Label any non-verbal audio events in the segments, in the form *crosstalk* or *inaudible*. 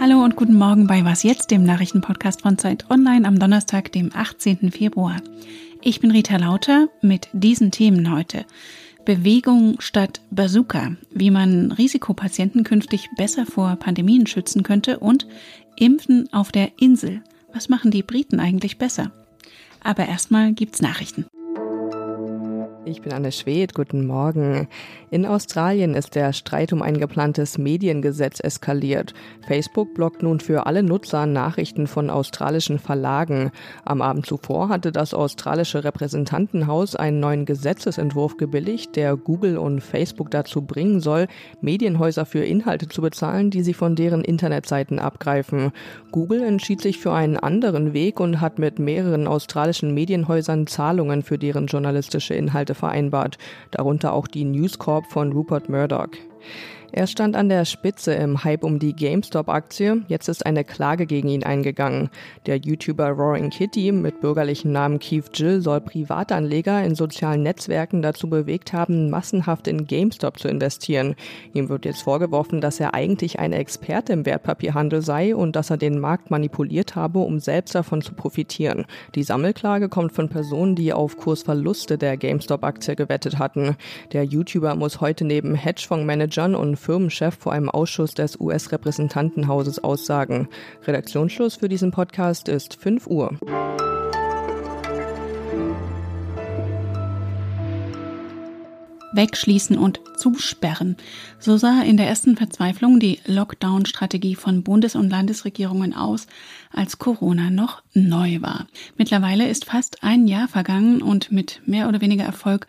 Hallo und guten Morgen bei Was jetzt, dem Nachrichtenpodcast von Zeit Online am Donnerstag, dem 18. Februar. Ich bin Rita Lauter mit diesen Themen heute. Bewegung statt Bazooka, wie man Risikopatienten künftig besser vor Pandemien schützen könnte und Impfen auf der Insel. Was machen die Briten eigentlich besser? Aber erstmal gibt's Nachrichten. Ich bin Anne Schwed, guten Morgen. In Australien ist der Streit um ein geplantes Mediengesetz eskaliert. Facebook blockt nun für alle Nutzer Nachrichten von australischen Verlagen. Am Abend zuvor hatte das australische Repräsentantenhaus einen neuen Gesetzesentwurf gebilligt, der Google und Facebook dazu bringen soll, Medienhäuser für Inhalte zu bezahlen, die sie von deren Internetseiten abgreifen. Google entschied sich für einen anderen Weg und hat mit mehreren australischen Medienhäusern Zahlungen für deren journalistische Inhalte vereinbart, darunter auch die News Corp von Rupert Murdoch. Er stand an der Spitze im Hype um die GameStop-Aktie. Jetzt ist eine Klage gegen ihn eingegangen. Der YouTuber Roaring Kitty mit bürgerlichen Namen Keith Jill soll Privatanleger in sozialen Netzwerken dazu bewegt haben, massenhaft in GameStop zu investieren. Ihm wird jetzt vorgeworfen, dass er eigentlich ein Experte im Wertpapierhandel sei und dass er den Markt manipuliert habe, um selbst davon zu profitieren. Die Sammelklage kommt von Personen, die auf Kursverluste der GameStop-Aktie gewettet hatten. Der YouTuber muss heute neben Hedgefondsmanagern und Firmenchef vor einem Ausschuss des US-Repräsentantenhauses aussagen. Redaktionsschluss für diesen Podcast ist 5 Uhr. wegschließen und zusperren. So sah in der ersten Verzweiflung die Lockdown-Strategie von Bundes- und Landesregierungen aus, als Corona noch neu war. Mittlerweile ist fast ein Jahr vergangen und mit mehr oder weniger Erfolg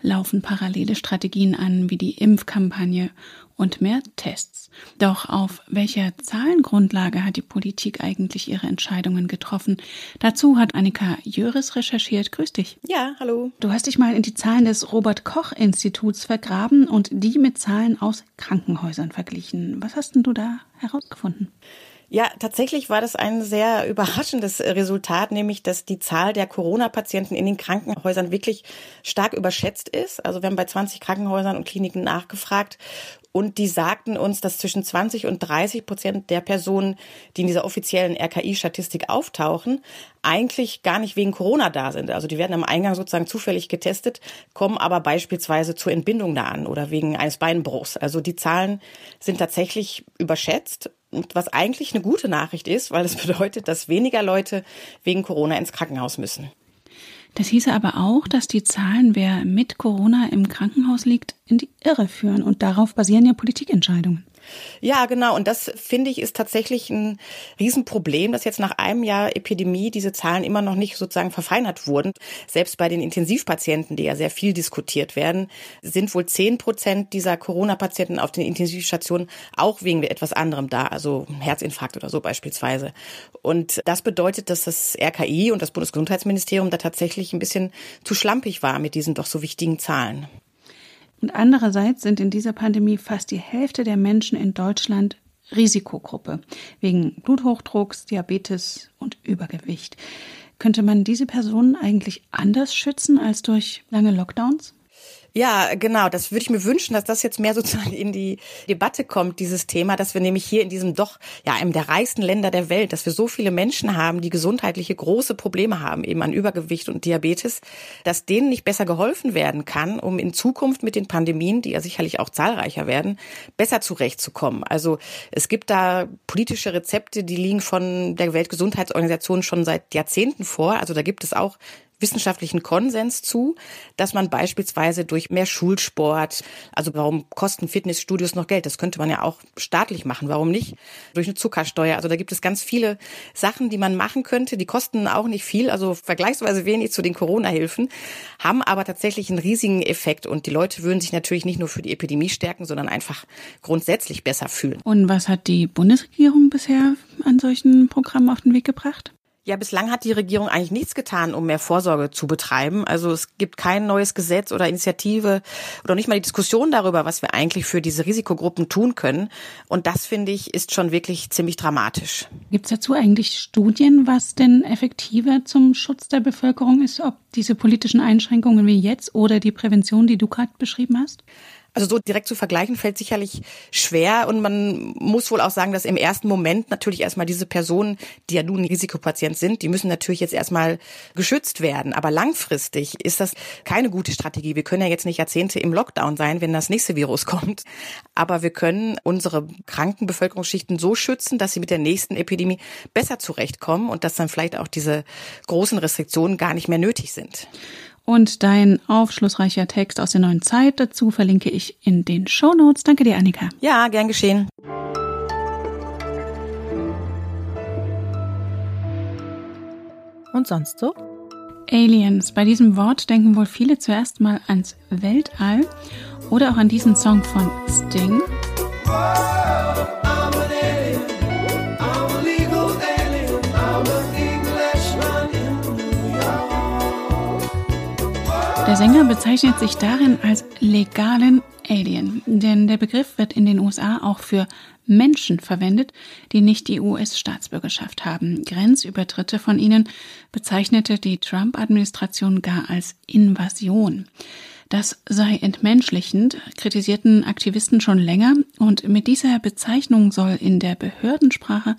laufen parallele Strategien an, wie die Impfkampagne und mehr Tests. Doch auf welcher Zahlengrundlage hat die Politik eigentlich ihre Entscheidungen getroffen? Dazu hat Annika Jöris recherchiert. Grüß dich. Ja, hallo. Du hast dich mal in die Zahlen des Robert Koch Instituts vergraben und die mit Zahlen aus Krankenhäusern verglichen. Was hast denn du da herausgefunden? Ja, tatsächlich war das ein sehr überraschendes Resultat, nämlich dass die Zahl der Corona-Patienten in den Krankenhäusern wirklich stark überschätzt ist. Also wir haben bei 20 Krankenhäusern und Kliniken nachgefragt und die sagten uns, dass zwischen 20 und 30 Prozent der Personen, die in dieser offiziellen RKI-Statistik auftauchen, eigentlich gar nicht wegen Corona da sind. Also die werden am Eingang sozusagen zufällig getestet, kommen aber beispielsweise zur Entbindung da an oder wegen eines Beinbruchs. Also die Zahlen sind tatsächlich überschätzt was eigentlich eine gute Nachricht ist, weil es *laughs* bedeutet, dass weniger Leute wegen Corona ins Krankenhaus müssen. Das hieße aber auch, dass die Zahlen, wer mit Corona im Krankenhaus liegt, in die Irre führen. Und darauf basieren ja Politikentscheidungen. Ja, genau. Und das finde ich ist tatsächlich ein Riesenproblem, dass jetzt nach einem Jahr Epidemie diese Zahlen immer noch nicht sozusagen verfeinert wurden. Selbst bei den Intensivpatienten, die ja sehr viel diskutiert werden, sind wohl zehn Prozent dieser Corona-Patienten auf den Intensivstationen auch wegen etwas anderem da, also Herzinfarkt oder so beispielsweise. Und das bedeutet, dass das RKI und das Bundesgesundheitsministerium da tatsächlich ein bisschen zu schlampig war mit diesen doch so wichtigen Zahlen. Und andererseits sind in dieser Pandemie fast die Hälfte der Menschen in Deutschland Risikogruppe wegen Bluthochdrucks, Diabetes und Übergewicht. Könnte man diese Personen eigentlich anders schützen als durch lange Lockdowns? Ja, genau. Das würde ich mir wünschen, dass das jetzt mehr sozusagen in die Debatte kommt, dieses Thema, dass wir nämlich hier in diesem doch, ja, einem der reichsten Länder der Welt, dass wir so viele Menschen haben, die gesundheitliche große Probleme haben, eben an Übergewicht und Diabetes, dass denen nicht besser geholfen werden kann, um in Zukunft mit den Pandemien, die ja sicherlich auch zahlreicher werden, besser zurechtzukommen. Also es gibt da politische Rezepte, die liegen von der Weltgesundheitsorganisation schon seit Jahrzehnten vor. Also da gibt es auch wissenschaftlichen Konsens zu, dass man beispielsweise durch mehr Schulsport, also warum kosten Fitnessstudios noch Geld? Das könnte man ja auch staatlich machen. Warum nicht? Durch eine Zuckersteuer. Also da gibt es ganz viele Sachen, die man machen könnte. Die kosten auch nicht viel, also vergleichsweise wenig zu den Corona-Hilfen, haben aber tatsächlich einen riesigen Effekt. Und die Leute würden sich natürlich nicht nur für die Epidemie stärken, sondern einfach grundsätzlich besser fühlen. Und was hat die Bundesregierung bisher an solchen Programmen auf den Weg gebracht? Ja, bislang hat die Regierung eigentlich nichts getan, um mehr Vorsorge zu betreiben. Also es gibt kein neues Gesetz oder Initiative oder nicht mal die Diskussion darüber, was wir eigentlich für diese Risikogruppen tun können. Und das, finde ich, ist schon wirklich ziemlich dramatisch. Gibt es dazu eigentlich Studien, was denn effektiver zum Schutz der Bevölkerung ist, ob diese politischen Einschränkungen wie jetzt oder die Prävention, die du gerade beschrieben hast? Also so direkt zu vergleichen fällt sicherlich schwer und man muss wohl auch sagen, dass im ersten Moment natürlich erstmal diese Personen, die ja nun Risikopatient sind, die müssen natürlich jetzt erstmal geschützt werden. Aber langfristig ist das keine gute Strategie. Wir können ja jetzt nicht Jahrzehnte im Lockdown sein, wenn das nächste Virus *laughs* kommt. Aber wir können unsere kranken Bevölkerungsschichten so schützen, dass sie mit der nächsten Epidemie besser zurechtkommen und dass dann vielleicht auch diese großen Restriktionen gar nicht mehr nötig sind. Und dein aufschlussreicher Text aus der neuen Zeit dazu verlinke ich in den Show Notes. Danke dir, Annika. Ja, gern geschehen. Und sonst so? Aliens. Bei diesem Wort denken wohl viele zuerst mal ans Weltall oder auch an diesen Song von Sting. Der Sänger bezeichnet sich darin als legalen Alien, denn der Begriff wird in den USA auch für Menschen verwendet, die nicht die US-Staatsbürgerschaft haben. Grenzübertritte von ihnen bezeichnete die Trump-Administration gar als Invasion. Das sei entmenschlichend, kritisierten Aktivisten schon länger, und mit dieser Bezeichnung soll in der Behördensprache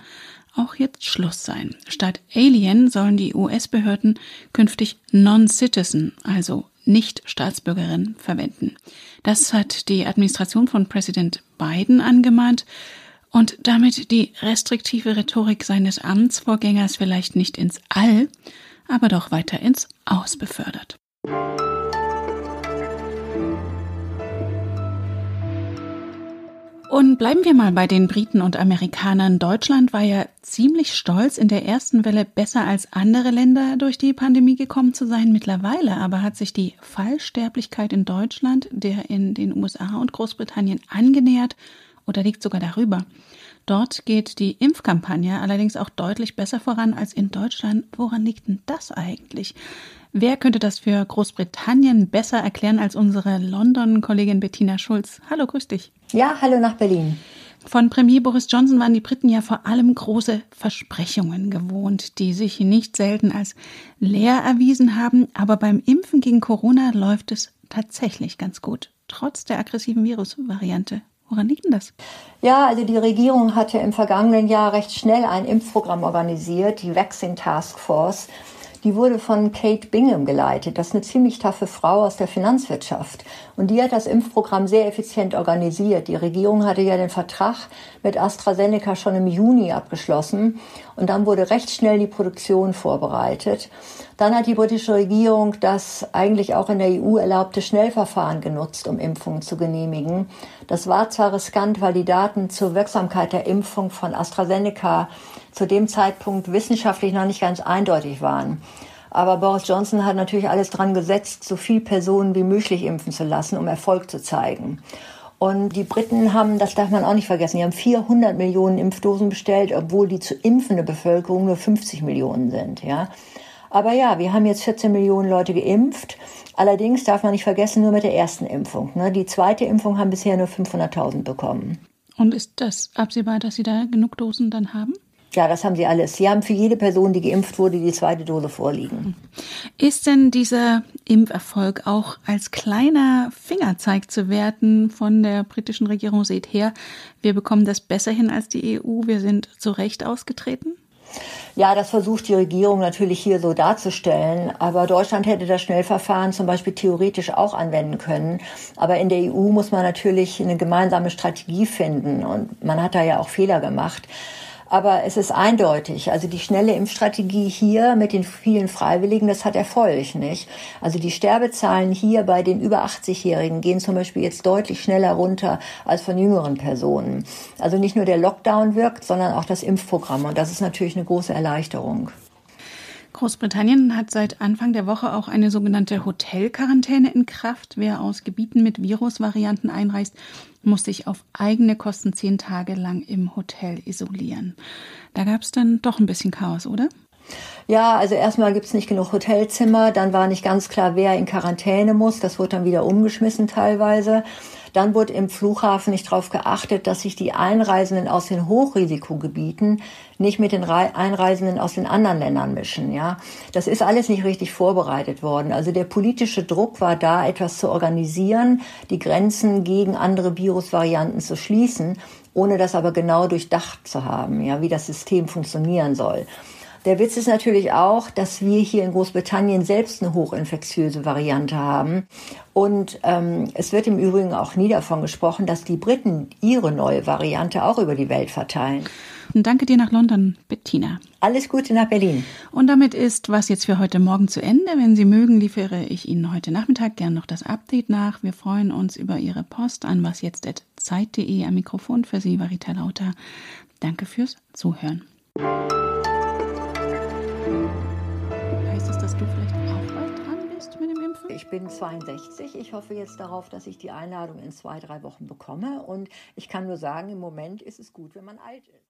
auch jetzt Schluss sein. Statt Alien sollen die US-Behörden künftig Non-Citizen, also nicht-Staatsbürgerin verwenden. Das hat die Administration von Präsident Biden angemahnt und damit die restriktive Rhetorik seines Amtsvorgängers vielleicht nicht ins All, aber doch weiter ins Aus befördert. Und bleiben wir mal bei den Briten und Amerikanern. Deutschland war ja ziemlich stolz, in der ersten Welle besser als andere Länder durch die Pandemie gekommen zu sein. Mittlerweile aber hat sich die Fallsterblichkeit in Deutschland der in den USA und Großbritannien angenähert oder liegt sogar darüber. Dort geht die Impfkampagne allerdings auch deutlich besser voran als in Deutschland. Woran liegt denn das eigentlich? Wer könnte das für Großbritannien besser erklären als unsere London-Kollegin Bettina Schulz? Hallo, grüß dich. Ja, hallo nach Berlin. Von Premier Boris Johnson waren die Briten ja vor allem große Versprechungen gewohnt, die sich nicht selten als leer erwiesen haben. Aber beim Impfen gegen Corona läuft es tatsächlich ganz gut, trotz der aggressiven Virusvariante. Woran liegt denn das? Ja, also die Regierung hatte im vergangenen Jahr recht schnell ein Impfprogramm organisiert, die Vaccine Task Force. Die wurde von Kate Bingham geleitet. Das ist eine ziemlich taffe Frau aus der Finanzwirtschaft. Und die hat das Impfprogramm sehr effizient organisiert. Die Regierung hatte ja den Vertrag mit AstraZeneca schon im Juni abgeschlossen. Und dann wurde recht schnell die Produktion vorbereitet. Dann hat die britische Regierung das eigentlich auch in der EU erlaubte Schnellverfahren genutzt, um Impfungen zu genehmigen. Das war zwar riskant, weil die Daten zur Wirksamkeit der Impfung von AstraZeneca zu dem Zeitpunkt wissenschaftlich noch nicht ganz eindeutig waren. Aber Boris Johnson hat natürlich alles dran gesetzt, so viel Personen wie möglich impfen zu lassen, um Erfolg zu zeigen. Und die Briten haben, das darf man auch nicht vergessen, die haben 400 Millionen Impfdosen bestellt, obwohl die zu impfende Bevölkerung nur 50 Millionen sind, ja. Aber ja, wir haben jetzt 14 Millionen Leute geimpft. Allerdings darf man nicht vergessen, nur mit der ersten Impfung. Ne? Die zweite Impfung haben bisher nur 500.000 bekommen. Und ist das absehbar, dass Sie da genug Dosen dann haben? Ja, das haben sie alles. Sie haben für jede Person, die geimpft wurde, die zweite Dose vorliegen. Ist denn dieser Impferfolg auch als kleiner Fingerzeig zu werten von der britischen Regierung? Seht her, wir bekommen das besser hin als die EU. Wir sind zu Recht ausgetreten? Ja, das versucht die Regierung natürlich hier so darzustellen. Aber Deutschland hätte das Schnellverfahren zum Beispiel theoretisch auch anwenden können. Aber in der EU muss man natürlich eine gemeinsame Strategie finden. Und man hat da ja auch Fehler gemacht. Aber es ist eindeutig. Also die schnelle Impfstrategie hier mit den vielen Freiwilligen, das hat Erfolg, nicht? Also die Sterbezahlen hier bei den über 80-Jährigen gehen zum Beispiel jetzt deutlich schneller runter als von jüngeren Personen. Also nicht nur der Lockdown wirkt, sondern auch das Impfprogramm. Und das ist natürlich eine große Erleichterung. Großbritannien hat seit Anfang der Woche auch eine sogenannte Hotelquarantäne in Kraft. Wer aus Gebieten mit Virusvarianten einreist, muss sich auf eigene Kosten zehn Tage lang im Hotel isolieren. Da gab es dann doch ein bisschen Chaos, oder? Ja, also erstmal gibt's nicht genug Hotelzimmer, dann war nicht ganz klar, wer in Quarantäne muss. Das wurde dann wieder umgeschmissen teilweise. Dann wurde im Flughafen nicht darauf geachtet, dass sich die Einreisenden aus den Hochrisikogebieten nicht mit den Einreisenden aus den anderen Ländern mischen. Ja, das ist alles nicht richtig vorbereitet worden. Also der politische Druck war da, etwas zu organisieren, die Grenzen gegen andere Virusvarianten zu schließen, ohne das aber genau durchdacht zu haben, ja, wie das System funktionieren soll. Der Witz ist natürlich auch, dass wir hier in Großbritannien selbst eine hochinfektiöse Variante haben. Und ähm, es wird im Übrigen auch nie davon gesprochen, dass die Briten ihre neue Variante auch über die Welt verteilen. Und danke dir nach London, Bettina. Alles Gute nach Berlin. Und damit ist was jetzt für heute Morgen zu Ende. Wenn Sie mögen, liefere ich Ihnen heute Nachmittag gern noch das Update nach. Wir freuen uns über Ihre Post an wasjetzt.zeit.de. Am Mikrofon für Sie war Rita Lauter. Danke fürs Zuhören. Ich bin 62. Ich hoffe jetzt darauf, dass ich die Einladung in zwei, drei Wochen bekomme. Und ich kann nur sagen, im Moment ist es gut, wenn man alt ist.